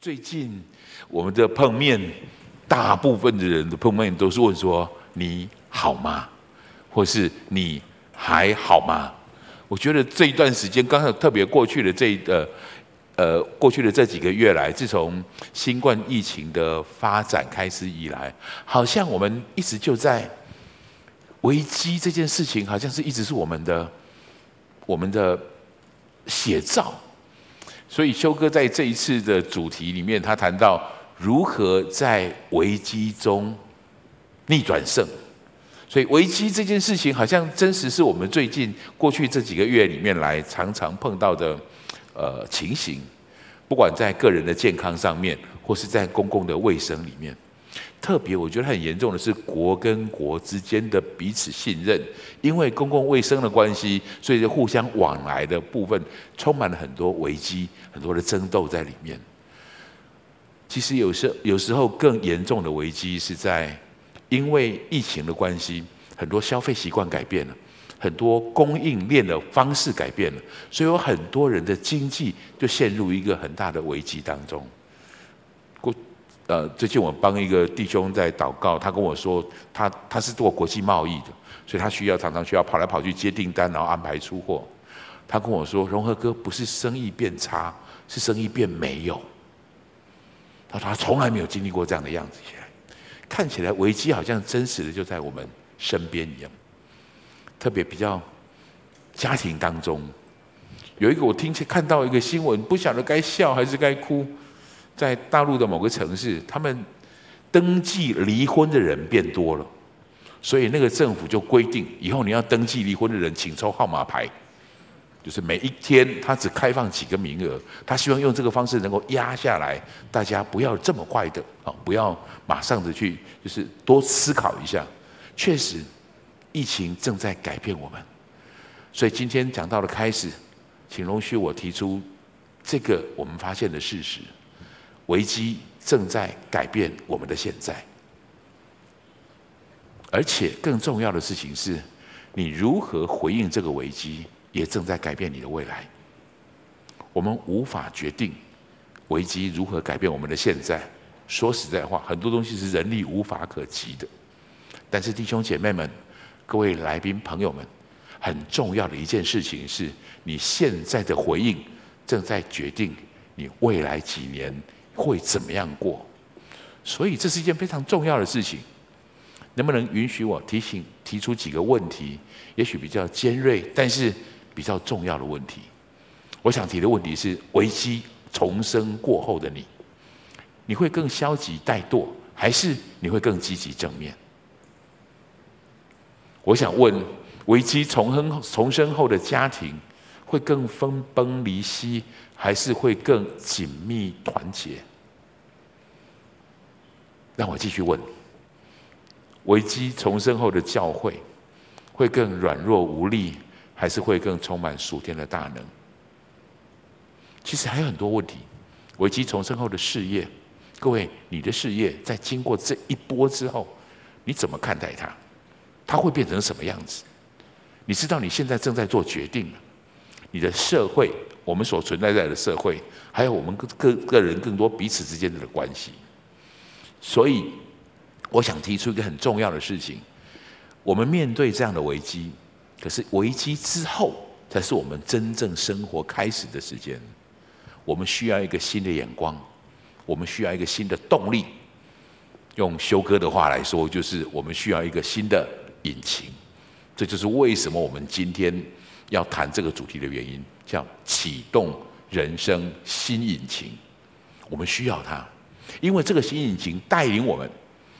最近我们的碰面，大部分的人的碰面都是问说：“你好吗？”或是“你还好吗？”我觉得这一段时间，刚好特别过去的这呃呃过去的这几个月来，自从新冠疫情的发展开始以来，好像我们一直就在危机这件事情，好像是一直是我们的我们的写照。所以修哥在这一次的主题里面，他谈到如何在危机中逆转胜。所以危机这件事情，好像真实是我们最近过去这几个月里面来常常碰到的呃情形。不管在个人的健康上面，或是在公共的卫生里面，特别我觉得很严重的是国跟国之间的彼此信任，因为公共卫生的关系，所以就互相往来的部分充满了很多危机，很多的争斗在里面。其实有时有时候更严重的危机是在因为疫情的关系，很多消费习惯改变了，很多供应链的方式改变了，所以有很多人的经济就陷入一个很大的危机当中。呃，最近我帮一个弟兄在祷告，他跟我说，他他是做国际贸易的，所以他需要常常需要跑来跑去接订单，然后安排出货。他跟我说，荣和哥不是生意变差，是生意变没有。他说他从来没有经历过这样的样子，看起来危机好像真实的就在我们身边一样。特别比较家庭当中，有一个我听见看到一个新闻，不晓得该笑还是该哭。在大陆的某个城市，他们登记离婚的人变多了，所以那个政府就规定，以后你要登记离婚的人，请抽号码牌，就是每一天他只开放几个名额，他希望用这个方式能够压下来，大家不要这么快的啊，不要马上的去，就是多思考一下。确实，疫情正在改变我们，所以今天讲到的开始，请容许我提出这个我们发现的事实。危机正在改变我们的现在，而且更重要的事情是，你如何回应这个危机，也正在改变你的未来。我们无法决定危机如何改变我们的现在。说实在话，很多东西是人力无法可及的。但是弟兄姐妹们、各位来宾朋友们，很重要的一件事情是，你现在的回应正在决定你未来几年。会怎么样过？所以这是一件非常重要的事情。能不能允许我提醒、提出几个问题？也许比较尖锐，但是比较重要的问题。我想提的问题是：危机重生过后的你，你会更消极怠惰，还是你会更积极正面？我想问：危机重生重生后的家庭，会更分崩离析，还是会更紧密团结？让我继续问：危机重生后的教会会更软弱无力，还是会更充满属天的大能？其实还有很多问题。危机重生后的事业，各位，你的事业在经过这一波之后，你怎么看待它？它会变成什么样子？你知道你现在正在做决定。你的社会，我们所存在在的社会，还有我们个个个人更多彼此之间的关系。所以，我想提出一个很重要的事情：我们面对这样的危机，可是危机之后才是我们真正生活开始的时间。我们需要一个新的眼光，我们需要一个新的动力。用修哥的话来说，就是我们需要一个新的引擎。这就是为什么我们今天要谈这个主题的原因，叫启动人生新引擎。我们需要它。因为这个新引擎带领我们，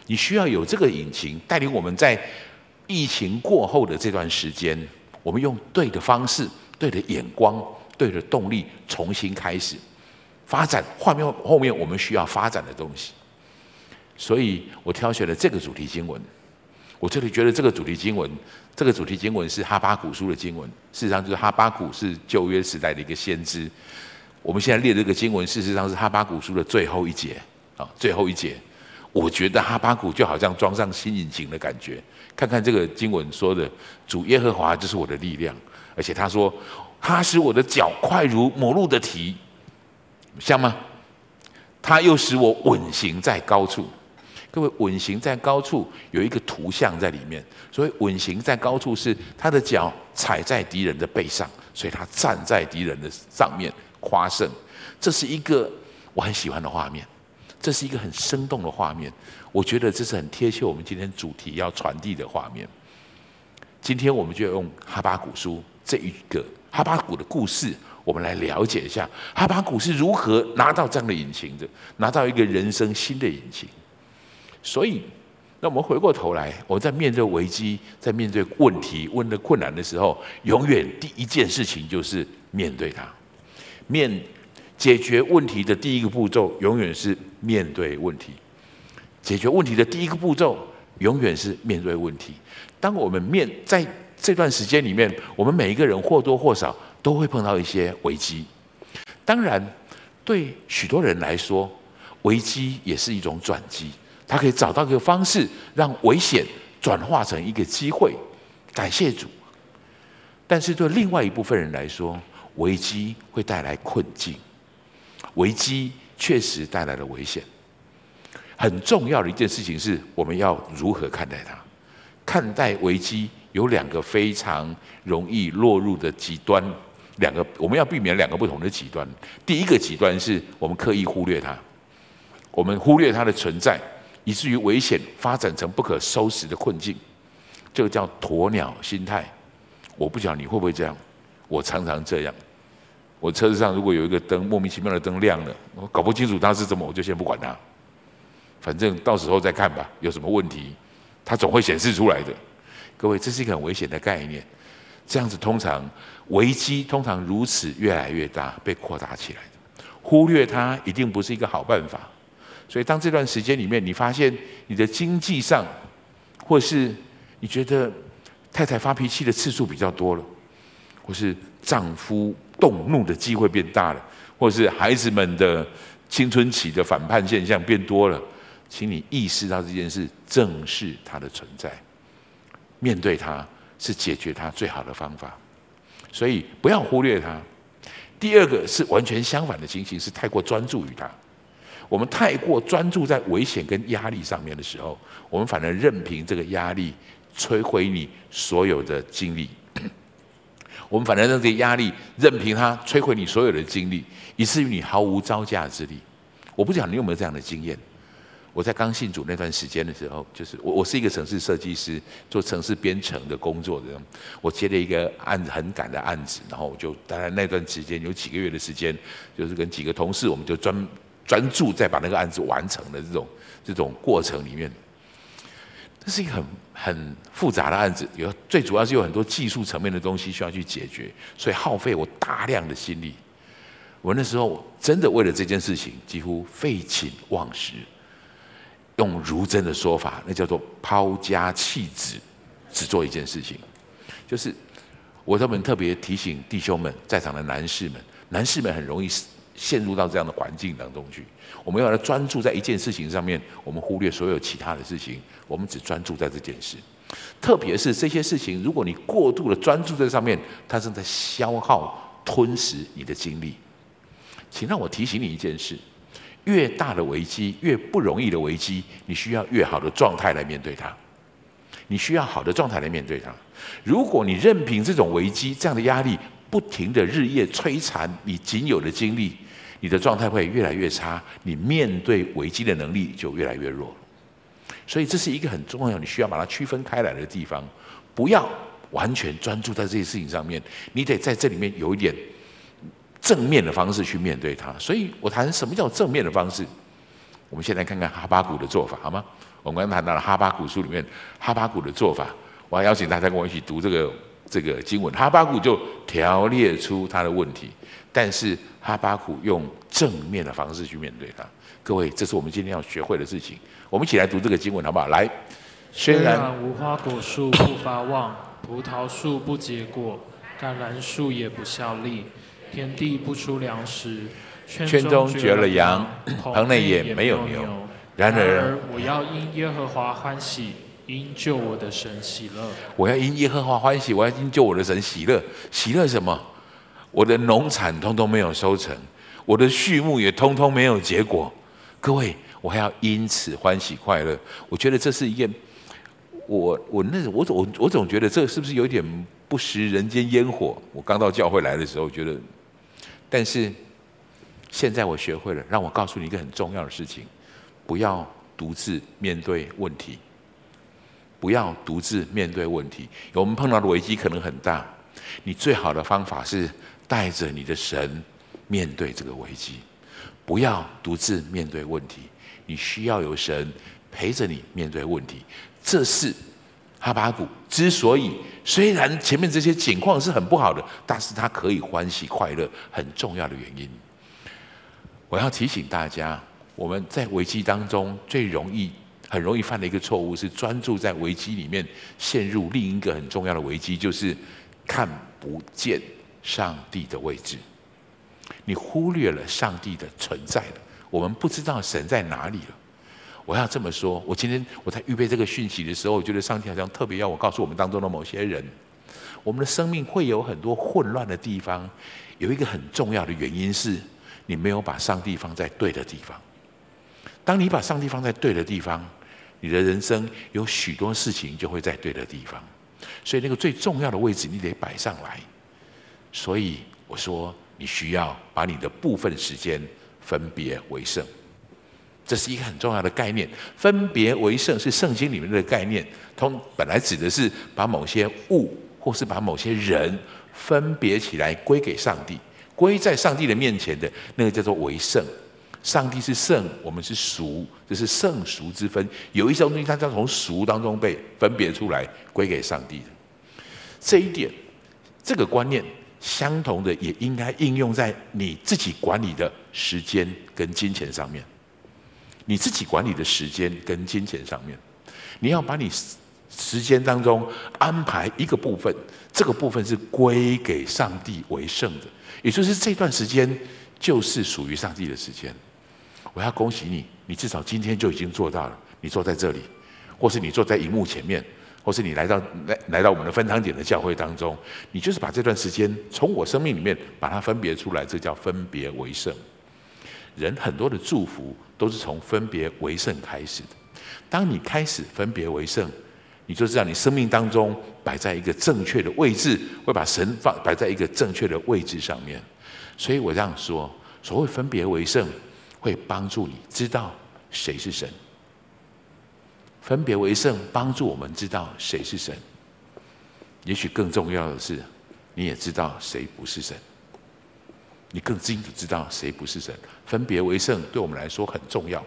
你需要有这个引擎带领我们在疫情过后的这段时间，我们用对的方式、对的眼光、对的动力重新开始发展。后面后面我们需要发展的东西，所以我挑选了这个主题经文。我这里觉得这个主题经文，这个主题经文是哈巴谷书的经文。事实上，就是哈巴谷是旧约时代的一个先知。我们现在列的这个经文，事实上是哈巴谷书的最后一节。啊，最后一节，我觉得哈巴谷就好像装上新引擎的感觉。看看这个经文说的，主耶和华就是我的力量，而且他说，他使我的脚快如磨路的蹄，像吗？他又使我稳行在高处。各位，稳行在高处有一个图像在里面，所以稳行在高处是他的脚踩在敌人的背上，所以他站在敌人的上面夸胜。这是一个我很喜欢的画面，这是一个很生动的画面。我觉得这是很贴切我们今天主题要传递的画面。今天我们就要用哈巴谷书这一个哈巴谷的故事，我们来了解一下哈巴谷是如何拿到这样的引擎的，拿到一个人生新的引擎。所以，那我们回过头来，我们在面对危机、在面对问题、问的困难的时候，永远第一件事情就是面对它。面解决问题的第一个步骤，永远是面对问题。解决问题的第一个步骤，永远是面对问题。当我们面在这段时间里面，我们每一个人或多或少都会碰到一些危机。当然，对许多人来说，危机也是一种转机。他可以找到一个方式，让危险转化成一个机会。感谢主。但是对另外一部分人来说，危机会带来困境，危机确实带来了危险。很重要的一件事情是，我们要如何看待它？看待危机有两个非常容易落入的极端，两个我们要避免两个不同的极端。第一个极端是我们刻意忽略它，我们忽略它的存在。以至于危险发展成不可收拾的困境，这个叫鸵鸟心态。我不晓得你会不会这样，我常常这样。我车子上如果有一个灯莫名其妙的灯亮了，我搞不清楚它是什么，我就先不管它，反正到时候再看吧。有什么问题，它总会显示出来的。各位，这是一个很危险的概念。这样子通常危机通常如此越来越大，被扩大起来的。忽略它一定不是一个好办法。所以，当这段时间里面，你发现你的经济上，或是你觉得太太发脾气的次数比较多了，或是丈夫动怒的机会变大了，或是孩子们的青春期的反叛现象变多了，请你意识到这件事，正视它的存在，面对它是解决它最好的方法。所以，不要忽略它。第二个是完全相反的情形，是太过专注于它。我们太过专注在危险跟压力上面的时候，我们反而任凭这个压力摧毁你所有的精力。我们反而让这个压力任凭它摧毁你所有的精力，以至于你毫无招架之力。我不知道你有没有这样的经验？我在刚信主那段时间的时候，就是我我是一个城市设计师，做城市编程的工作的。我接了一个案子，很赶的案子，然后我就当然那段时间有几个月的时间，就是跟几个同事，我们就专。专注在把那个案子完成的这种这种过程里面，这是一个很很复杂的案子，有最主要是有很多技术层面的东西需要去解决，所以耗费我大量的心力。我那时候真的为了这件事情几乎废寝忘食，用如真的说法，那叫做抛家弃子，只做一件事情，就是我这边特别提醒弟兄们，在场的男士们，男士们很容易陷入到这样的环境当中去，我们要来专注在一件事情上面，我们忽略所有其他的事情，我们只专注在这件事。特别是这些事情，如果你过度的专注在上面，它正在消耗、吞噬你的精力。请让我提醒你一件事：越大的危机，越不容易的危机，你需要越好的状态来面对它。你需要好的状态来面对它。如果你任凭这种危机、这样的压力不停的日夜摧残你仅有的精力，你的状态会越来越差，你面对危机的能力就越来越弱。所以这是一个很重要，你需要把它区分开来的地方。不要完全专注在这些事情上面，你得在这里面有一点正面的方式去面对它。所以我谈什么叫正面的方式？我们先来看看哈巴谷的做法，好吗？我们刚刚谈到了哈巴谷书里面哈巴谷的做法，我还邀请大家跟我一起读这个这个经文。哈巴谷就条列出他的问题。但是哈巴谷用正面的方式去面对他，各位，这是我们今天要学会的事情。我们一起来读这个经文，好不好？来，虽然无花果树不发旺，葡萄树不结果，橄榄树也不效力，田地不出粮食，圈中绝了羊，棚内也没有牛。然而我要因耶和华欢喜，因救我的神喜乐。我要因耶和华欢喜，我要因救我的神喜乐。喜乐什么？我的农产通通没有收成，我的畜牧也通通没有结果，各位，我还要因此欢喜快乐。我觉得这是一件，我我那我总我我总觉得这是不是有点不食人间烟火？我刚到教会来的时候觉得，但是现在我学会了，让我告诉你一个很重要的事情：不要独自面对问题，不要独自面对问题。我们碰到的危机可能很大，你最好的方法是带着你的神面对这个危机。不要独自面对问题，你需要有神陪着你面对问题。这是哈巴谷之所以虽然前面这些情况是很不好的，但是他可以欢喜快乐，很重要的原因。我要提醒大家，我们在危机当中最容易、很容易犯的一个错误是专注在危机里面，陷入另一个很重要的危机，就是看不见上帝的位置。你忽略了上帝的存在了，我们不知道神在哪里了。我要这么说，我今天我在预备这个讯息的时候，我觉得上帝好像特别要我告诉我们当中的某些人，我们的生命会有很多混乱的地方。有一个很重要的原因是，你没有把上帝放在对的地方。当你把上帝放在对的地方，你的人生有许多事情就会在对的地方。所以那个最重要的位置，你得摆上来。所以我说。你需要把你的部分时间分别为圣，这是一个很重要的概念。分别为圣是圣经里面的概念，通本来指的是把某些物或是把某些人分别起来归给上帝，归在上帝的面前的那个叫做为圣。上帝是圣，我们是俗，这是圣俗之分。有一些东西它将从俗当中被分别出来归给上帝的。这一点，这个观念。相同的也应该应用在你自己管理的时间跟金钱上面。你自己管理的时间跟金钱上面，你要把你时间当中安排一个部分，这个部分是归给上帝为圣的，也就是这段时间就是属于上帝的时间。我要恭喜你，你至少今天就已经做到了。你坐在这里，或是你坐在荧幕前面。或是你来到来来到我们的分堂点的教会当中，你就是把这段时间从我生命里面把它分别出来，这叫分别为圣。人很多的祝福都是从分别为圣开始的。当你开始分别为圣，你就知道你生命当中摆在一个正确的位置，会把神放摆在一个正确的位置上面。所以我这样说，所谓分别为圣，会帮助你知道谁是神。分别为圣，帮助我们知道谁是神。也许更重要的是，你也知道谁不是神。你更清楚知道谁不是神。分别为圣对我们来说很重要，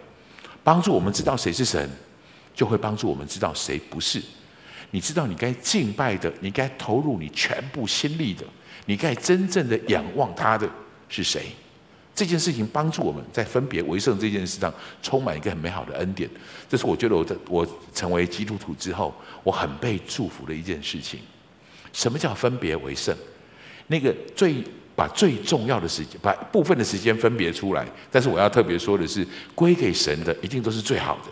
帮助我们知道谁是神，就会帮助我们知道谁不是。你知道你该敬拜的，你该投入你全部心力的，你该真正的仰望他的是谁？这件事情帮助我们在分别为圣这件事上充满一个很美好的恩典，这是我觉得我在我成为基督徒之后，我很被祝福的一件事情。什么叫分别为圣？那个最把最重要的时间，把部分的时间分别出来，但是我要特别说的是，归给神的一定都是最好的。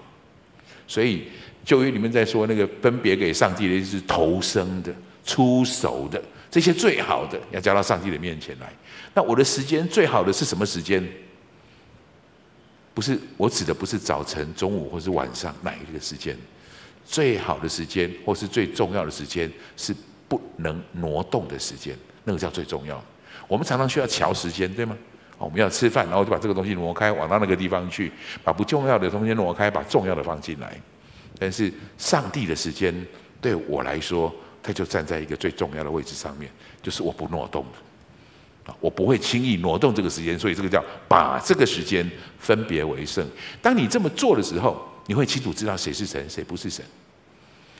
所以旧约里面在说那个分别给上帝的，就是头生的、初熟的。这些最好的要交到上帝的面前来。那我的时间最好的是什么时间？不是我指的不是早晨、中午或是晚上哪一个时间？最好的时间或是最重要的时间是不能挪动的时间，那个叫最重要。我们常常需要瞧时间，对吗？我们要吃饭，然后就把这个东西挪开，往到那个地方去，把不重要的东西挪开，把重要的放进来。但是上帝的时间对我来说。他就站在一个最重要的位置上面，就是我不挪动，我不会轻易挪动这个时间，所以这个叫把这个时间分别为圣。当你这么做的时候，你会清楚知道谁是神，谁不是神。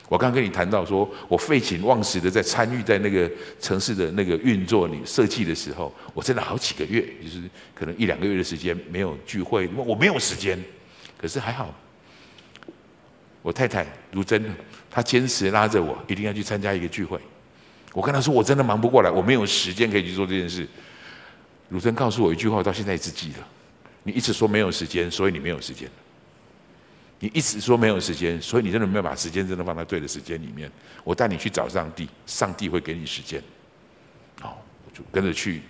我刚跟你谈到说，我废寝忘食的在参与在那个城市的那个运作里设计的时候，我真的好几个月，就是可能一两个月的时间没有聚会，我没有时间，可是还好。我太太如真，她坚持拉着我一定要去参加一个聚会。我跟他说，我真的忙不过来，我没有时间可以去做这件事。如真告诉我一句话，到现在一直记得：你一直说没有时间，所以你没有时间。你一直说没有时间，所以你真的没有把时间真的放在对的时间里面。我带你去找上帝，上帝会给你时间。好，我就跟着去。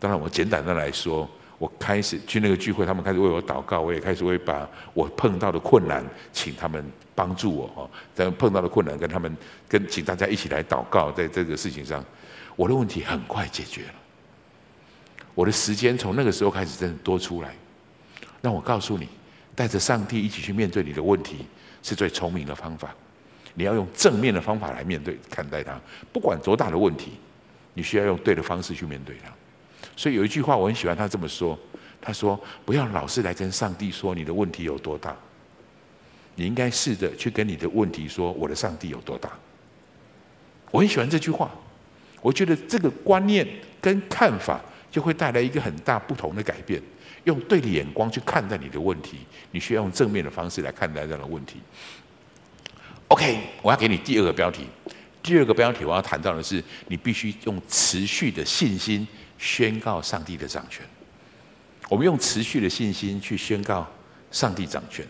当然，我简单的来说，我开始去那个聚会，他们开始为我祷告，我也开始会把我碰到的困难请他们帮助我哦。等碰到的困难，跟他们跟请大家一起来祷告，在这个事情上，我的问题很快解决了。我的时间从那个时候开始真的多出来。那我告诉你，带着上帝一起去面对你的问题，是最聪明的方法。你要用正面的方法来面对看待它，不管多大的问题，你需要用对的方式去面对它。所以有一句话我很喜欢，他这么说：“他说不要老是来跟上帝说你的问题有多大，你应该试着去跟你的问题说我的上帝有多大。”我很喜欢这句话，我觉得这个观念跟看法就会带来一个很大不同的改变。用对的眼光去看待你的问题，你需要用正面的方式来看待这样的问题。OK，我要给你第二个标题。第二个标题我要谈到的是，你必须用持续的信心宣告上帝的掌权。我们用持续的信心去宣告上帝掌权。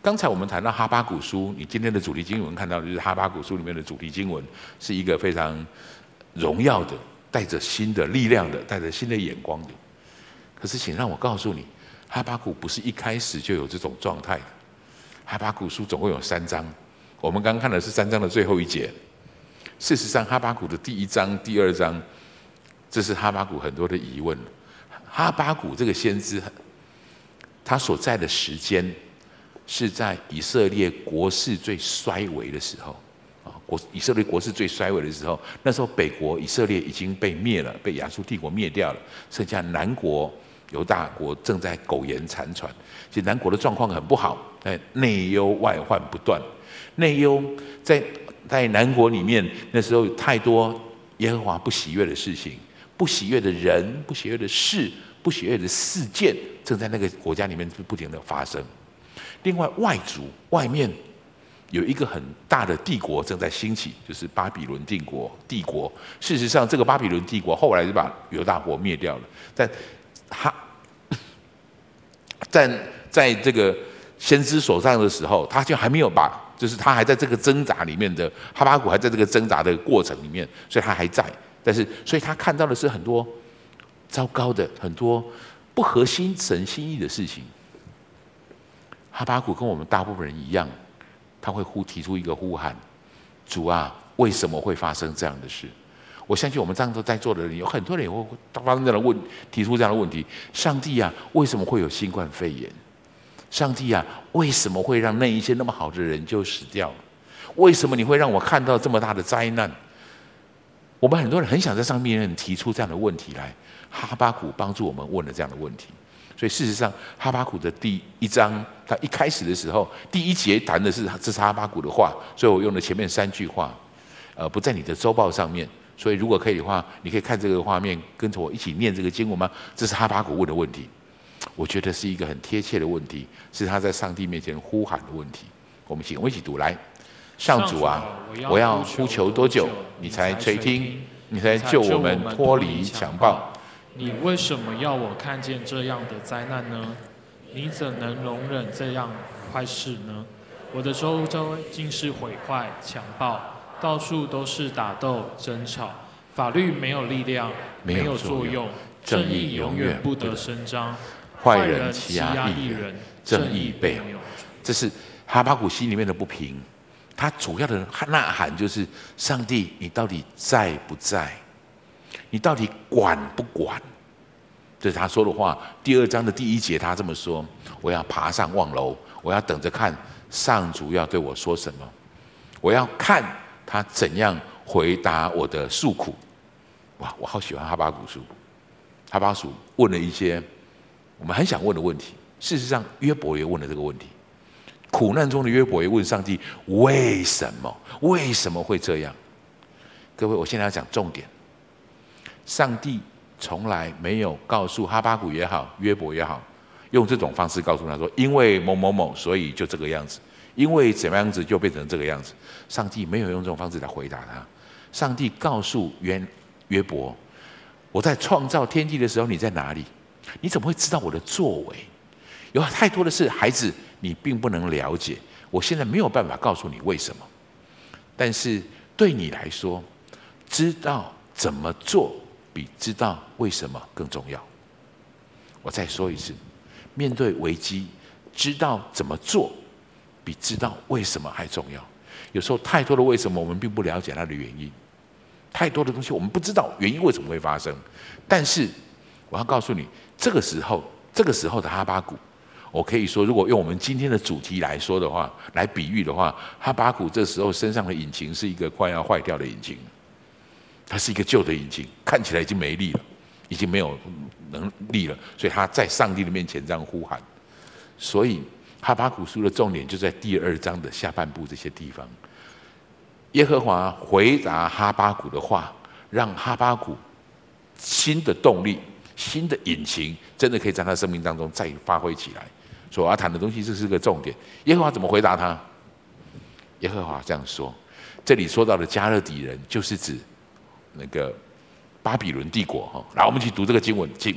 刚才我们谈到哈巴谷书，你今天的主题经文看到的就是哈巴谷书里面的主题经文，是一个非常荣耀的、带着新的力量的、带着新的眼光的。可是，请让我告诉你，哈巴谷不是一开始就有这种状态的。哈巴谷书总共有三章。我们刚刚看的是三章的最后一节。事实上，哈巴谷的第一章、第二章，这是哈巴谷很多的疑问。哈巴谷这个先知，他所在的时间是在以色列国势最衰微的时候啊，国以色列国势最衰微的时候，那时候北国以色列已经被灭了，被亚述帝国灭掉了，剩下南国犹大国正在苟延残喘。其实南国的状况很不好，哎，内忧外患不断。内忧在在南国里面，那时候有太多耶和华不喜悦的事情，不喜悦的人，不喜悦的事，不喜悦的事件，正在那个国家里面不停的发生。另外，外族外面有一个很大的帝国正在兴起，就是巴比伦帝国。帝国事实上，这个巴比伦帝国后来就把犹大国灭掉了，但他 在在这个先知手上的时候，他就还没有把。就是他还在这个挣扎里面的哈巴谷还在这个挣扎的过程里面，所以他还在。但是，所以他看到的是很多糟糕的、很多不合心神心意的事情。哈巴谷跟我们大部分人一样，他会呼提出一个呼喊：“主啊，为什么会发生这样的事？”我相信我们这样都在座的人，有很多人也会发生这样的问，提出这样的问题：“上帝啊，为什么会有新冠肺炎？”上帝啊，为什么会让那一些那么好的人就死掉？为什么你会让我看到这么大的灾难？我们很多人很想在上面提出这样的问题来。哈巴谷帮助我们问了这样的问题。所以事实上，哈巴谷的第一章，他一开始的时候，第一节谈的是这是哈巴谷的话，所以我用了前面三句话，呃，不在你的周报上面。所以如果可以的话，你可以看这个画面，跟着我一起念这个经文吗？这是哈巴谷问的问题。我觉得是一个很贴切的问题，是他在上帝面前呼喊的问题。我们请我一起读来：上主啊，我要呼求多久，你才垂听？你才救我们脱离强暴？你为什么要我看见这样的灾难呢？你怎能容忍这样坏事呢？我的周遭尽是毁坏、强暴，到处都是打斗、争吵，法律没有力量，没有作用，正义永远不得伸张。坏人欺压义人，正义被，这是哈巴古心里面的不平。他主要的呐喊就是：上帝，你到底在不在？你到底管不管？这是他说的话。第二章的第一节，他这么说：我要爬上望楼，我要等着看上主要对我说什么。我要看他怎样回答我的诉苦。哇，我好喜欢哈巴谷书。哈巴谷问了一些。我们很想问的问题，事实上约伯也问了这个问题。苦难中的约伯也问上帝：为什么？为什么会这样？各位，我现在要讲重点。上帝从来没有告诉哈巴谷也好，约伯也好，用这种方式告诉他说：因为某某某，所以就这个样子；因为怎么样子，就变成这个样子。上帝没有用这种方式来回答他。上帝告诉约约伯：我在创造天地的时候，你在哪里？你怎么会知道我的作为？有太多的事，孩子，你并不能了解。我现在没有办法告诉你为什么，但是对你来说，知道怎么做比知道为什么更重要。我再说一次，面对危机，知道怎么做，比知道为什么还重要。有时候太多的为什么，我们并不了解它的原因。太多的东西我们不知道原因为什么会发生。但是我要告诉你，这个时候，这个时候的哈巴谷，我可以说，如果用我们今天的主题来说的话，来比喻的话，哈巴谷这时候身上的引擎是一个快要坏掉的引擎，它是一个旧的引擎，看起来已经没力了，已经没有能力了，所以他在上帝的面前这样呼喊。所以哈巴谷书的重点就在第二章的下半部这些地方。耶和华回答哈巴谷的话，让哈巴谷新的动力、新的引擎，真的可以在他生命当中再发挥起来。所以我要谈的东西，这是个重点。耶和华怎么回答他？耶和华这样说：这里说到的加勒底人，就是指那个巴比伦帝国。哈，来，我们一起读这个经文，请。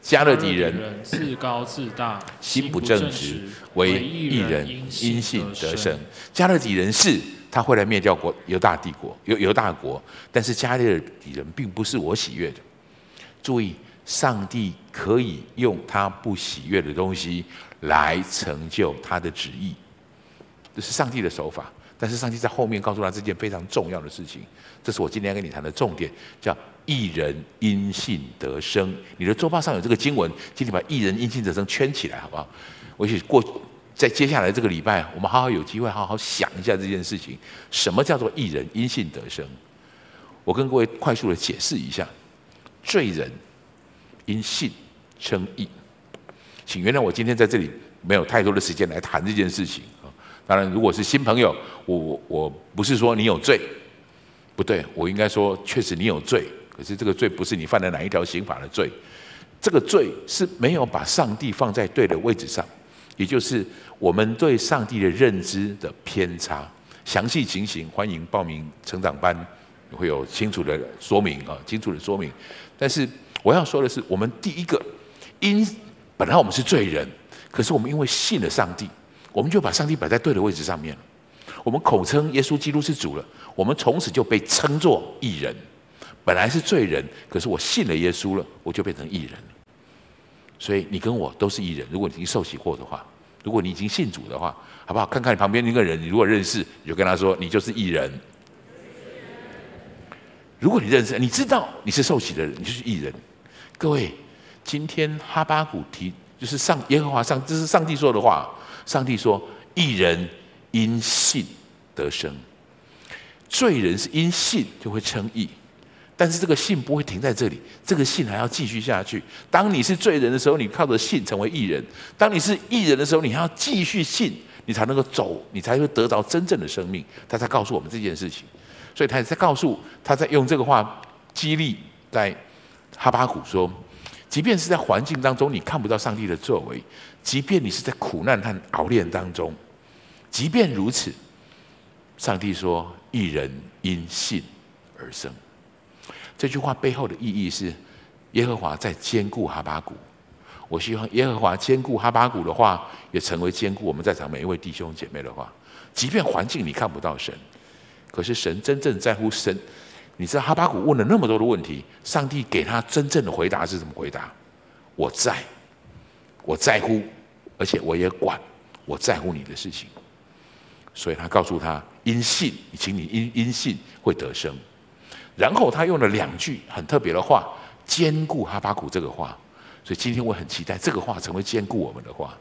加勒底人自高自大，心不正直，为一人因信得生。加勒底人是。他会来灭掉国犹大帝国，犹犹大国，但是加勒底人并不是我喜悦的。注意，上帝可以用他不喜悦的东西来成就他的旨意，这是上帝的手法。但是上帝在后面告诉他这件非常重要的事情，这是我今天要跟你谈的重点，叫一人因信得生。你的桌报上有这个经文，请你把一人因信得生圈起来，好不好？我一起过。在接下来这个礼拜，我们好好有机会好好想一下这件事情。什么叫做一人因信得生？我跟各位快速的解释一下：罪人因信称义。请原谅我今天在这里没有太多的时间来谈这件事情。当然，如果是新朋友，我我我不是说你有罪，不对，我应该说确实你有罪。可是这个罪不是你犯了哪一条刑法的罪，这个罪是没有把上帝放在对的位置上。也就是我们对上帝的认知的偏差，详细情形欢迎报名成长班，会有清楚的说明啊，清楚的说明。但是我要说的是，我们第一个，因本来我们是罪人，可是我们因为信了上帝，我们就把上帝摆在对的位置上面了。我们口称耶稣基督是主了，我们从此就被称作义人。本来是罪人，可是我信了耶稣了，我就变成义人。所以你跟我都是义人。如果你已经受洗过的话，如果你已经信主的话，好不好？看看你旁边那个人，你如果认识，你就跟他说，你就是义人。如果你认识，你知道你是受洗的人，你就是义人。各位，今天哈巴谷提就是上耶和华上，这是上帝说的话。上帝说，义人因信得生，罪人是因信就会称义。但是这个信不会停在这里，这个信还要继续下去。当你是罪人的时候，你靠着信成为义人；当你是义人的时候，你还要继续信，你才能够走，你才会得到真正的生命。他在告诉我们这件事情，所以他也在告诉，他在用这个话激励在哈巴谷说：即便是在环境当中你看不到上帝的作为，即便你是在苦难和熬炼当中，即便如此，上帝说：一人因信而生。这句话背后的意义是，耶和华在坚固哈巴谷。我希望耶和华坚固哈巴谷的话，也成为坚固我们在场每一位弟兄姐妹的话。即便环境你看不到神，可是神真正在乎神。你知道哈巴谷问了那么多的问题，上帝给他真正的回答是怎么回答？我在，我在乎，而且我也管，我在乎你的事情。所以他告诉他，因信，请你因因信会得生。然后他用了两句很特别的话，坚固哈巴谷这个话，所以今天我很期待这个话成为坚固我们的话。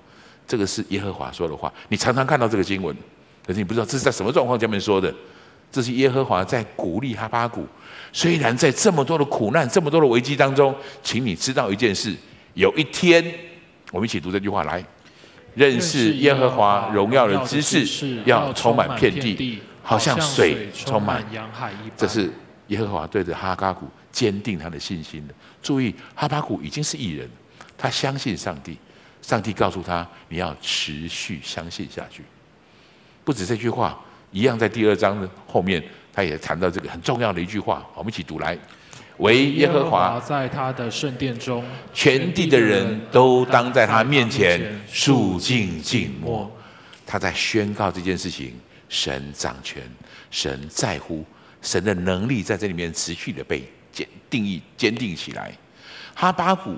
这个是耶和华说的话，你常常看到这个经文，可是你不知道这是在什么状况下面说的。这是耶和华在鼓励哈巴谷，虽然在这么多的苦难、这么多的危机当中，请你知道一件事：有一天，我们一起读这句话来，认识耶和华荣耀的知识要充满遍地，好像水充满洋海一般。这是。耶和华对着哈巴谷坚定他的信心的。注意，哈巴谷已经是艺人，他相信上帝。上帝告诉他：“你要持续相信下去。”不止这句话，一样在第二章的后面，他也谈到这个很重要的一句话。我们一起读来：“惟耶和华在他的圣殿中，全地的人都当在他面前肃静静默。”他在宣告这件事情：神掌权，神在乎。神的能力在这里面持续的被坚定义坚定起来。哈巴谷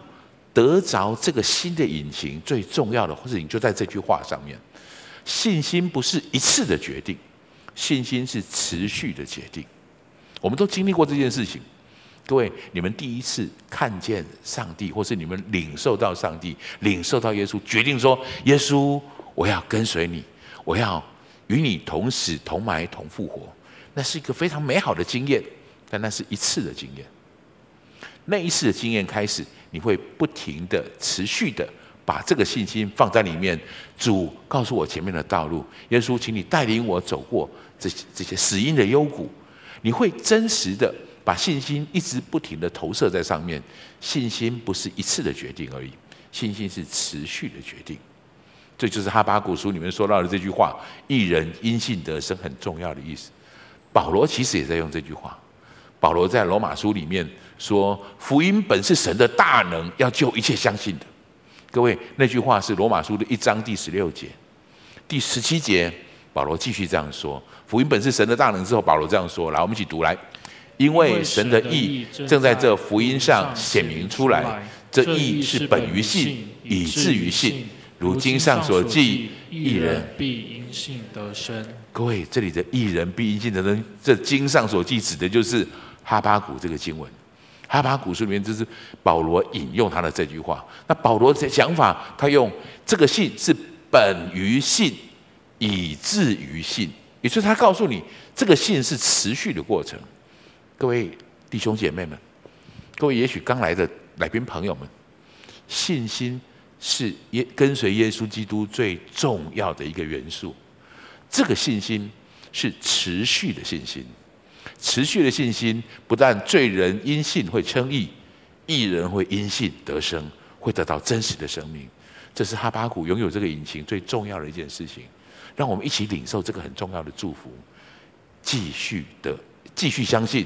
得着这个新的引擎，最重要的事情就在这句话上面。信心不是一次的决定，信心是持续的决定。我们都经历过这件事情。各位，你们第一次看见上帝，或是你们领受到上帝，领受到耶稣，决定说：“耶稣，我要跟随你，我要与你同死、同埋、同复活。”那是一个非常美好的经验，但那是一次的经验。那一次的经验开始，你会不停的、持续的把这个信心放在里面。主告诉我前面的道路，耶稣，请你带领我走过这些这些死荫的幽谷。你会真实的。把信心一直不停的投射在上面，信心不是一次的决定而已，信心是持续的决定。这就是哈巴谷书里面说到的这句话：“一人因信得生”很重要的意思。保罗其实也在用这句话。保罗在罗马书里面说：“福音本是神的大能，要救一切相信的。”各位，那句话是罗马书的一章第十六节、第十七节。保罗继续这样说：“福音本是神的大能。”之后，保罗这样说：“来，我们一起读来。”因为神的意正在这福音上显明出来，这意是本于信，以至于信。如经上所记，义人必因信得生。各位，这里的义人必因信得生，这经上所记指的就是哈巴谷这个经文。哈巴谷书里面就是保罗引用他的这句话。那保罗的想法，他用这个信是本于信，以至于信，也就是他告诉你，这个信是持续的过程。各位弟兄姐妹们，各位也许刚来的来宾朋友们，信心是耶跟随耶稣基督最重要的一个元素。这个信心是持续的信心，持续的信心不但罪人因信会称义，义人会因信得生，会得到真实的生命。这是哈巴谷拥有这个引擎最重要的一件事情。让我们一起领受这个很重要的祝福，继续的继续相信。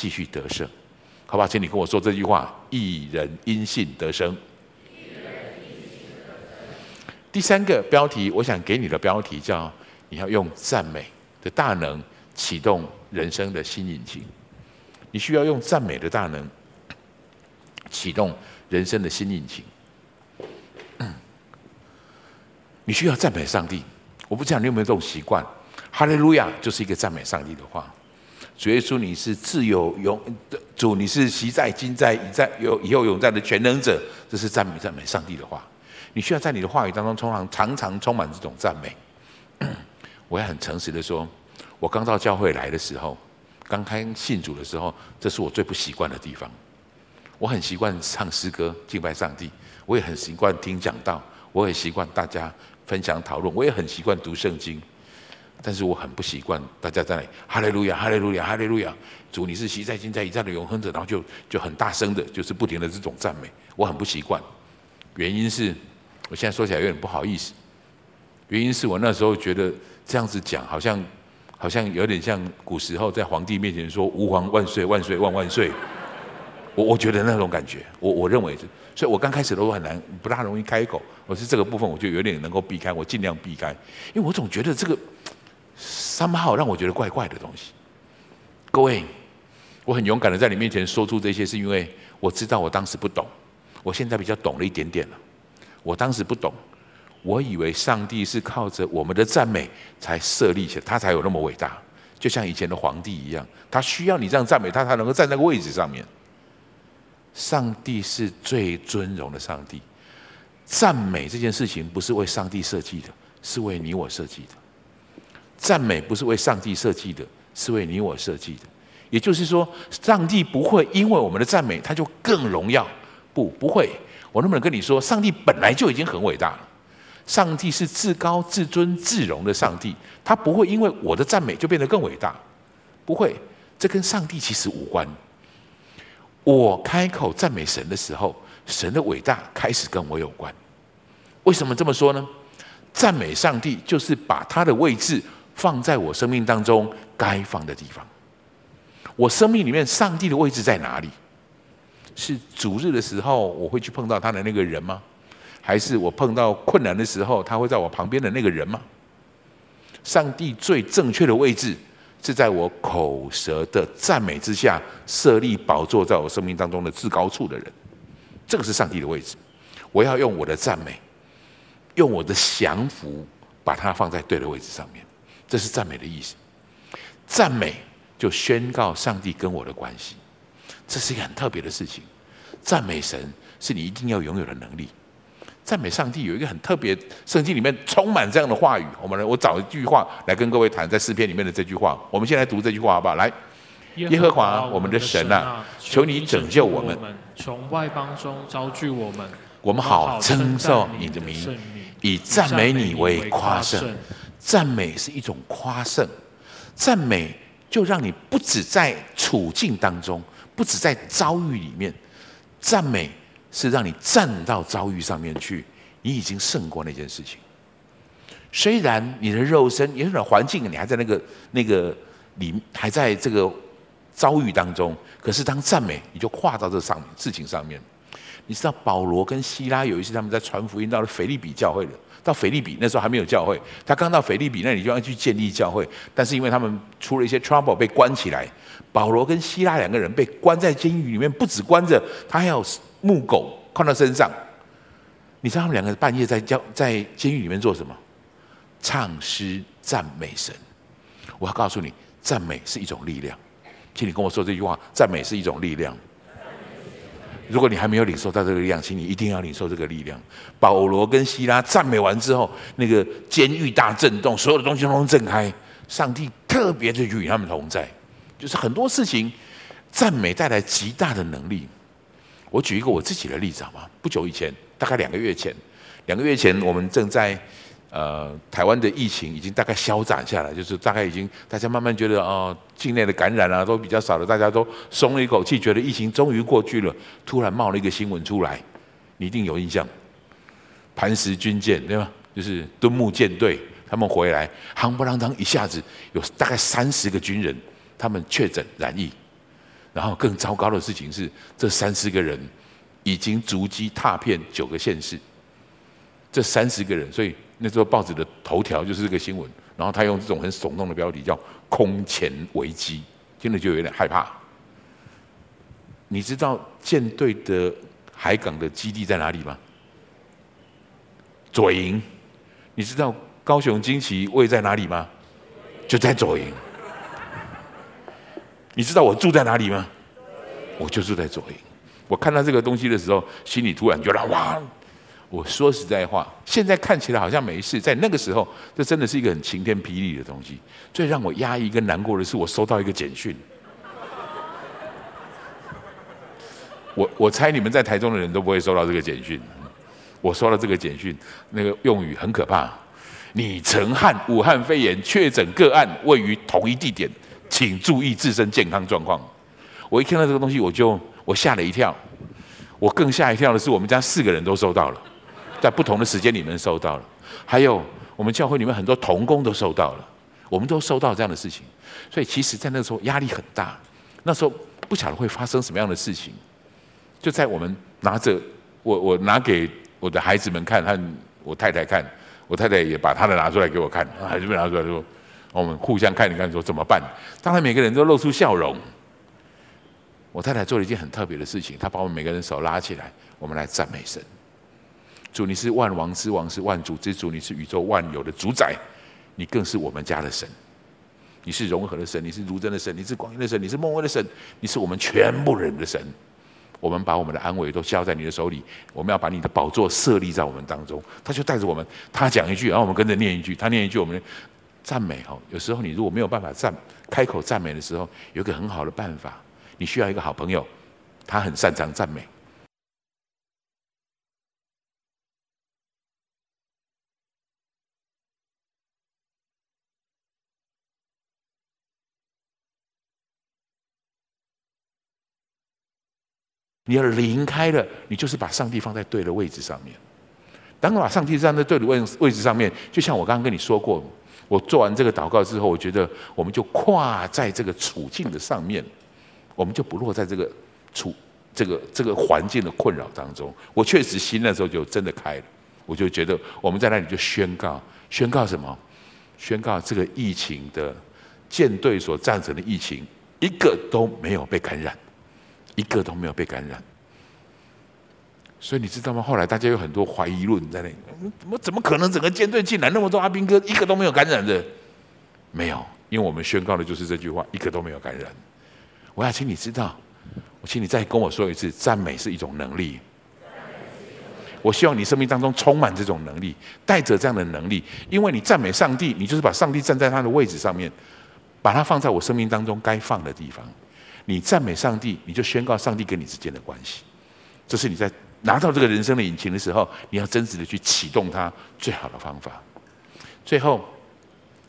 继续得胜，好吧？请你跟我说这句话：一人因信得生。第三个标题，我想给你的标题叫“你要用赞美的大能启动人生的新引擎”。你需要用赞美的大能 启动人生的新引擎。你需要赞美上帝。我不知道你有没有这种习惯，“哈利路亚”就是一个赞美上帝的话。主耶稣，你是自有永主，你是昔在、今在、以在、有以后永在的全能者。这是赞美、赞美上帝的话。你需要在你的话语当中，通常常常充满这种赞美。我也很诚实的说，我刚到教会来的时候，刚开信主的时候，这是我最不习惯的地方。我很习惯唱诗歌敬拜上帝，我也很习惯听讲道，我也习惯大家分享讨论，我也很习惯读圣经。但是我很不习惯大家在那里哈利路亚，哈利路亚，哈利路亚，主你是昔在、今在、以在的永恒者，然后就就很大声的，就是不停的这种赞美，我很不习惯。原因是，我现在说起来有点不好意思。原因是我那时候觉得这样子讲，好像好像有点像古时候在皇帝面前说“吾皇万岁万岁万万岁”，我我觉得那种感觉，我我认为是，所以我刚开始都很难，不大容易开口。我是这个部分，我就有点能够避开，我尽量避开，因为我总觉得这个。三号让我觉得怪怪的东西。各位，我很勇敢的在你面前说出这些，是因为我知道我当时不懂，我现在比较懂了一点点了。我当时不懂，我以为上帝是靠着我们的赞美才设立起来，他才有那么伟大，就像以前的皇帝一样，他需要你这样赞美他，才能够站在个位置上面。上帝是最尊荣的上帝，赞美这件事情不是为上帝设计的，是为你我设计的。赞美不是为上帝设计的，是为你我设计的。也就是说，上帝不会因为我们的赞美，他就更荣耀。不，不会。我能不能跟你说，上帝本来就已经很伟大了。上帝是至高、至尊、至荣的上帝，他不会因为我的赞美就变得更伟大。不会，这跟上帝其实无关。我开口赞美神的时候，神的伟大开始跟我有关。为什么这么说呢？赞美上帝就是把他的位置。放在我生命当中该放的地方。我生命里面上帝的位置在哪里？是主日的时候我会去碰到他的那个人吗？还是我碰到困难的时候他会在我旁边的那个人吗？上帝最正确的位置是在我口舌的赞美之下设立宝座在我生命当中的至高处的人。这个是上帝的位置。我要用我的赞美，用我的降服，把它放在对的位置上面。这是赞美的意思。赞美就宣告上帝跟我的关系，这是一个很特别的事情。赞美神是你一定要拥有的能力。赞美上帝有一个很特别，圣经里面充满这样的话语。我们来，我找一句话来跟各位谈，在诗篇里面的这句话。我们先来读这句话好不好？来，耶和华我们的神啊，求你拯救我们，从外邦中招聚我们，我们好称颂你的名，以赞美你为夸胜。赞美是一种夸胜，赞美就让你不止在处境当中，不止在遭遇里面，赞美。是让你站到遭遇上面去，你已经胜过那件事情。虽然你的肉身，也有点环境，你还在那个那个里，还在这个遭遇当中。可是当赞美，你就跨到这上面事情上面。你知道保罗跟希拉有一次他们在传福音到了腓立比教会了，到腓立比那时候还没有教会，他刚到腓立比那里就要去建立教会，但是因为他们出了一些 trouble 被关起来，保罗跟希拉两个人被关在监狱里面，不止关着，他还有。木狗放到身上，你知道他们两个半夜在教在监狱里面做什么？唱诗赞美神。我要告诉你，赞美是一种力量。请你跟我说这句话：赞美是一种力量。如果你还没有领受到这个力量，请你一定要领受这个力量。保罗跟希拉赞美完之后，那个监狱大震动，所有的东西都震开。上帝特别的与他们同在，就是很多事情，赞美带来极大的能力。我举一个我自己的例子好吗？不久以前，大概两个月前，两个月前我们正在呃台湾的疫情已经大概消长下来，就是大概已经大家慢慢觉得哦，境内的感染啊都比较少了，大家都松了一口气，觉得疫情终于过去了。突然冒了一个新闻出来，你一定有印象，磐石军舰对吧？就是敦睦舰队他们回来，夯不啷当一下子有大概三十个军人，他们确诊染疫。然后更糟糕的事情是，这三十个人已经足迹踏遍九个县市。这三十个人，所以那时候报纸的头条就是这个新闻。然后他用这种很耸动的标题叫“空前危机”，听了就有点害怕。你知道舰队的海港的基地在哪里吗？左营。你知道高雄惊奇位在哪里吗？就在左营。你知道我住在哪里吗？我就住在左营。我看到这个东西的时候，心里突然觉得哇！我说实在话，现在看起来好像没事，在那个时候，这真的是一个很晴天霹雳的东西。最让我压抑跟难过的是，我收到一个简讯。我我猜你们在台中的人都不会收到这个简讯。我收到这个简讯，那个用语很可怕。你曾和武汉肺炎确诊个案位于同一地点。请注意自身健康状况。我一看到这个东西，我就我吓了一跳。我更吓一跳的是，我们家四个人都收到了，在不同的时间里面收到了。还有我们教会里面很多童工都收到了，我们都收到这样的事情。所以其实，在那个时候压力很大。那时候不晓得会发生什么样的事情。就在我们拿着我我拿给我的孩子们看，和我太太看，我太太也把她的拿出来给我看，孩子们拿出来说。我们互相看一看，说怎么办？当然，每个人都露出笑容。我太太做了一件很特别的事情，她把我们每个人手拉起来，我们来赞美神。主，你是万王之王，是万主之主，你是宇宙万有的主宰，你更是我们家的神。你是融合的神，你是如真的神，你是广义的神，你是梦威的神，你是我们全部人的神。我们把我们的安危都交在你的手里，我们要把你的宝座设立在我们当中。他就带着我们，他讲一句，然后我们跟着念一句，他念一句，我们。赞美哦，有时候你如果没有办法赞开口赞美的时候，有一个很好的办法，你需要一个好朋友，他很擅长赞美。你要离开了，你就是把上帝放在对的位置上面。当把上帝站在对的位位置上面，就像我刚刚跟你说过。我做完这个祷告之后，我觉得我们就跨在这个处境的上面，我们就不落在这个处这个这个环境的困扰当中。我确实心那时候就真的开了，我就觉得我们在那里就宣告，宣告什么？宣告这个疫情的舰队所战成的疫情，一个都没有被感染，一个都没有被感染。所以你知道吗？后来大家有很多怀疑论在那里，怎么怎么可能整个舰队进来那么多阿兵哥，一个都没有感染的？没有，因为我们宣告的就是这句话，一个都没有感染。我要请你知道，我请你再跟我说一次，赞美是一种能力。我希望你生命当中充满这种能力，带着这样的能力，因为你赞美上帝，你就是把上帝站在他的位置上面，把它放在我生命当中该放的地方。你赞美上帝，你就宣告上帝跟你之间的关系，这是你在。拿到这个人生的引擎的时候，你要真实的去启动它，最好的方法。最后，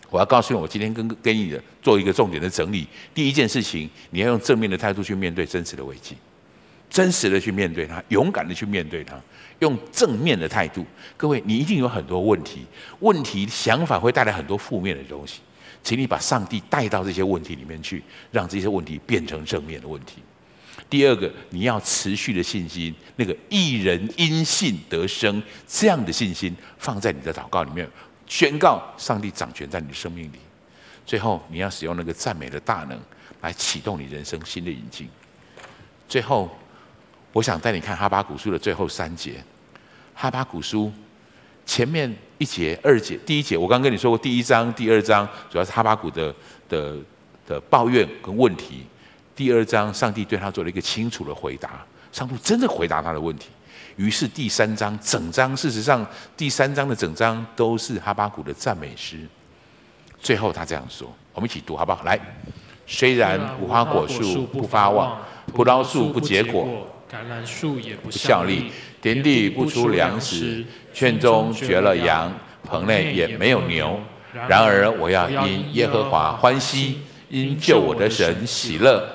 我要告诉你，我今天跟跟你的做一个重点的整理。第一件事情，你要用正面的态度去面对真实的危机，真实的去面对它，勇敢的去面对它，用正面的态度。各位，你一定有很多问题，问题想法会带来很多负面的东西，请你把上帝带到这些问题里面去，让这些问题变成正面的问题。第二个，你要持续的信心，那个一人因信得生这样的信心，放在你的祷告里面，宣告上帝掌权在你的生命里。最后，你要使用那个赞美的大能来启动你人生新的引擎。最后，我想带你看哈巴谷书的最后三节。哈巴谷书前面一节、二节，第一节我刚跟你说过，第一章、第二章主要是哈巴谷的的的抱怨跟问题。第二章，上帝对他做了一个清楚的回答，上帝真的回答他的问题。于是第三章整章，事实上第三章的整章都是哈巴谷的赞美诗。最后他这样说：“我们一起读好不好？来，虽然无花果树不发旺，葡萄树不结果，橄榄树也不效力，田地不出粮食，圈中绝了羊，棚内也没有牛。然而我要因耶和华欢喜，因救我的神喜乐。”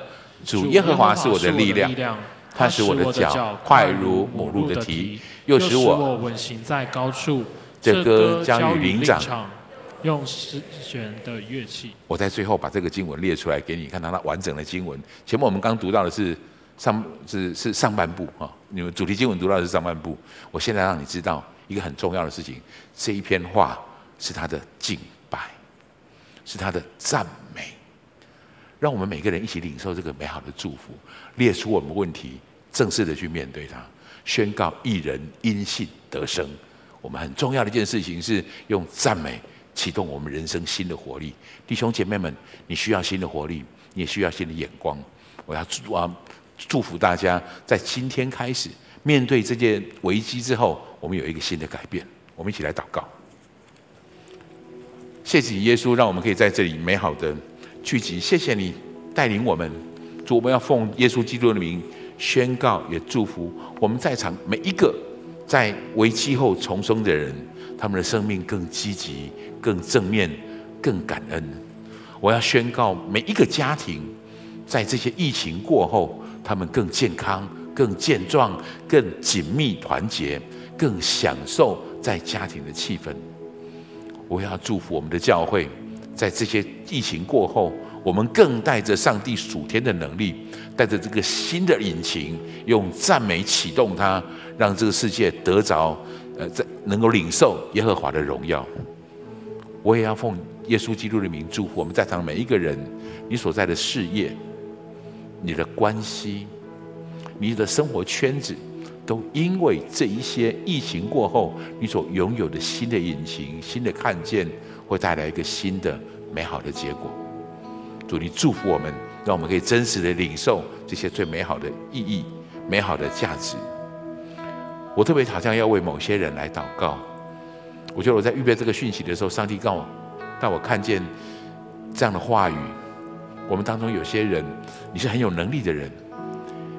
主耶和华是我的力量，他使我的脚快如母鹿的蹄，又使我稳行在高处。这歌将与灵长用十弦的乐器。我在最后把这个经文列出来给你看，它完整的经文。前面我们刚读到的是上是是上半部啊，你们主题经文读到的是上半部。我现在让你知道一个很重要的事情，这一篇话是他的敬拜，是他的赞美。让我们每个人一起领受这个美好的祝福，列出我们问题，正式的去面对它，宣告一人因信得生。我们很重要的一件事情是用赞美启动我们人生新的活力。弟兄姐妹们，你需要新的活力，你也需要新的眼光。我要祝啊祝福大家，在今天开始面对这件危机之后，我们有一个新的改变。我们一起来祷告，谢谢耶稣，让我们可以在这里美好的。聚集，谢谢你带领我们，主，我们要奉耶稣基督的名宣告，也祝福我们在场每一个在危机后重生的人，他们的生命更积极、更正面、更感恩。我要宣告每一个家庭，在这些疫情过后，他们更健康、更健壮、更紧密团结、更享受在家庭的气氛。我要祝福我们的教会。在这些疫情过后，我们更带着上帝属天的能力，带着这个新的引擎，用赞美启动它，让这个世界得着，呃，在能够领受耶和华的荣耀。我也要奉耶稣基督的名祝福我们在场每一个人，你所在的事业、你的关系、你的生活圈子，都因为这一些疫情过后，你所拥有的新的引擎、新的看见。会带来一个新的美好的结果。主，你祝福我们，让我们可以真实的领受这些最美好的意义、美好的价值。我特别好像要为某些人来祷告。我觉得我在预备这个讯息的时候，上帝告我，让我看见这样的话语。我们当中有些人，你是很有能力的人，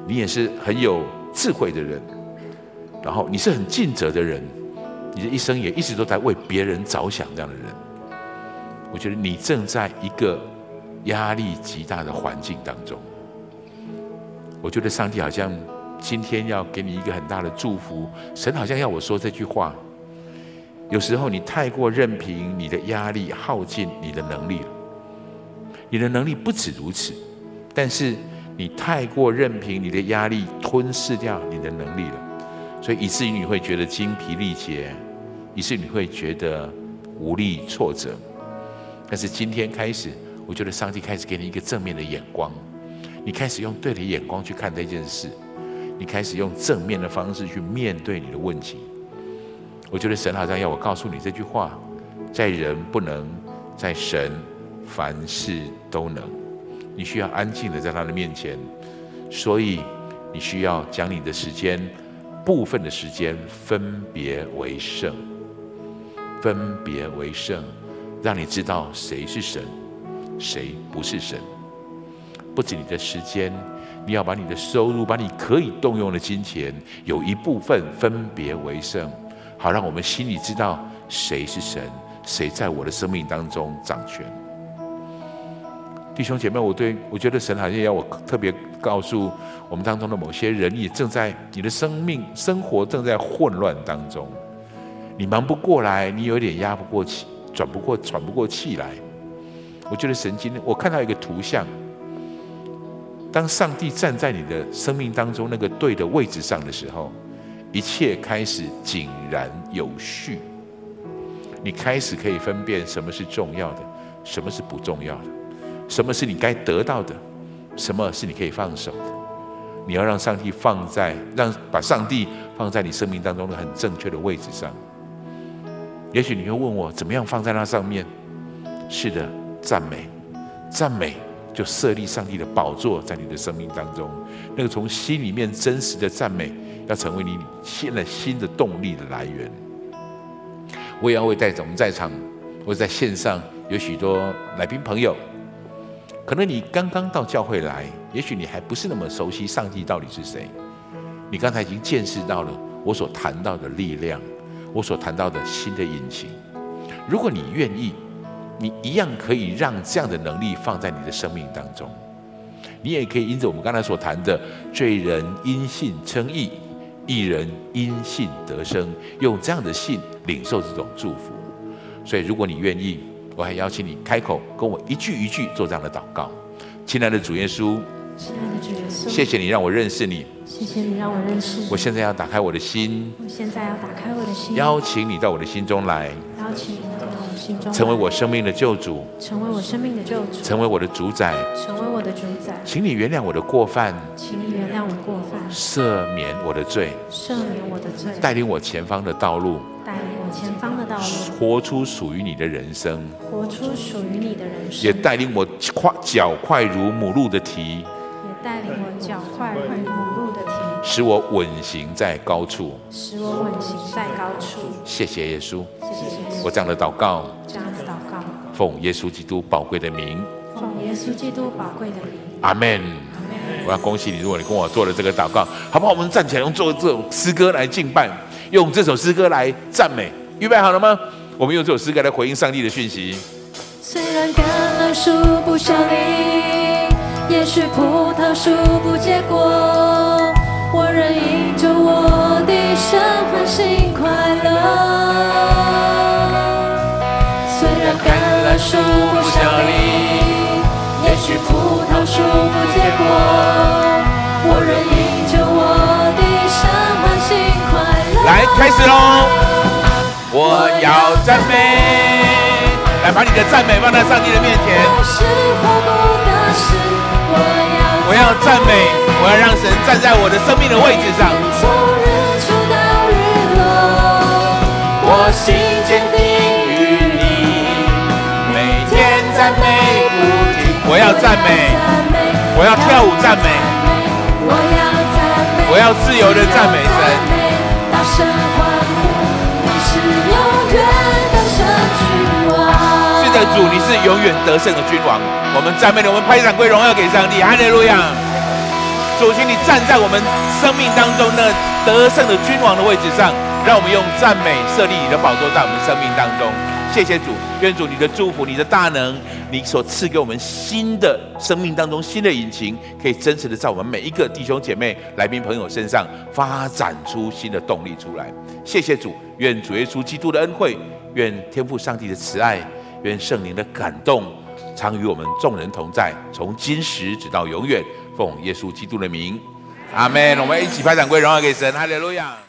你也是很有智慧的人，然后你是很尽责的人，你的一生也一直都在为别人着想这样的人。我觉得你正在一个压力极大的环境当中。我觉得上帝好像今天要给你一个很大的祝福，神好像要我说这句话。有时候你太过任凭你的压力耗尽你的能力，你的能力不止如此，但是你太过任凭你的压力吞噬掉你的能力了，所以以至于你会觉得精疲力竭，以至于你会觉得无力挫折。但是今天开始，我觉得上帝开始给你一个正面的眼光，你开始用对的眼光去看这件事，你开始用正面的方式去面对你的问题。我觉得神好像要我告诉你这句话：在人不能，在神凡事都能。你需要安静的在他的面前，所以你需要将你的时间，部分的时间分别为圣，分别为圣，让你知道谁是神，谁不是神。不止你的时间，你要把你的收入，把你可以动用的金钱，有一部分分别为圣，好让我们心里知道谁是神，谁在我的生命当中掌权。弟兄姐妹，我对我觉得神好像要我特别告诉我们当中的某些人，你正在你的生命生活正在混乱当中，你忙不过来，你有点压不过气，转不过喘不过气来。我觉得神今天我看到一个图像。当上帝站在你的生命当中那个对的位置上的时候，一切开始井然有序。你开始可以分辨什么是重要的，什么是不重要的，什么是你该得到的，什么是你可以放手的。你要让上帝放在，让把上帝放在你生命当中的很正确的位置上。也许你会问我，怎么样放在那上面？是的，赞美，赞美。就设立上帝的宝座在你的生命当中，那个从心里面真实的赞美，要成为你现在新的动力的来源。我也要为带着我们在场或者在线上有许多来宾朋友，可能你刚刚到教会来，也许你还不是那么熟悉上帝到底是谁。你刚才已经见识到了我所谈到的力量，我所谈到的新的引擎。如果你愿意。你一样可以让这样的能力放在你的生命当中，你也可以因着我们刚才所谈的罪人因信称义，义人因信得生，用这样的信领受这种祝福。所以，如果你愿意，我还邀请你开口跟我一句一句做这样的祷告。亲爱的主耶稣，亲爱的主耶稣，谢谢你让我认识你，谢谢你让我认识你。我现在要打开我的心，我现在要打开我的心，邀请你到我的心中来，邀请你到我心中。成为我生命的救主，成为我生命的救主，成为我的主宰，成为我的主宰。请你原谅我的过犯，请你原谅我的过犯，赦免我的罪，赦免我的罪，带领我前方的道路，前方的道路，活出属于你的人生，活出属于你的人生，也带领我快脚快如母鹿的蹄，也带领我脚快如母鹿的蹄，使我稳行在高处，使我稳行在高处。谢谢耶稣，谢谢耶稣。我这样的祷告。奉耶稣基督宝贵的名，奉耶稣基督宝贵的名，阿门。我要恭喜你，如果你跟我做了这个祷告，好不好？我们站起来，用做这首诗歌来敬拜，用这首诗歌来赞美。预备好了吗？我们用这首诗歌来回应上帝的讯息。虽然橄榄树不效力，也许葡萄树不结果，我仍因着我的神欢欣快乐。虽然橄榄树不效力，也许葡萄树不结果，开始喽！我要赞美，来把你的赞美放在上帝的面前。我要赞美，我要让神站在我的生命的位置上。从日出到日落，我心坚定。我要赞美，我要跳舞赞美，我要自由的赞美神。是的，主，你是永远得胜的君王。我们赞美你，我们拍掌归荣耀给上帝。哈利路亚！主，请你站在我们生命当中那得胜的君王的位置上，让我们用赞美设立你的宝座在我们生命当中。谢谢主，愿主你的祝福，你的大能，你所赐给我们新的生命当中新的引擎，可以真实的在我们每一个弟兄姐妹、来宾朋友身上发展出新的动力出来。谢谢主，愿主耶稣基督的恩惠，愿天父上帝的慈爱，愿圣灵的感动，常与我们众人同在，从今时直到永远。奉耶稣基督的名，阿门。我们一起拍掌归荣耀给神，哈利路亚。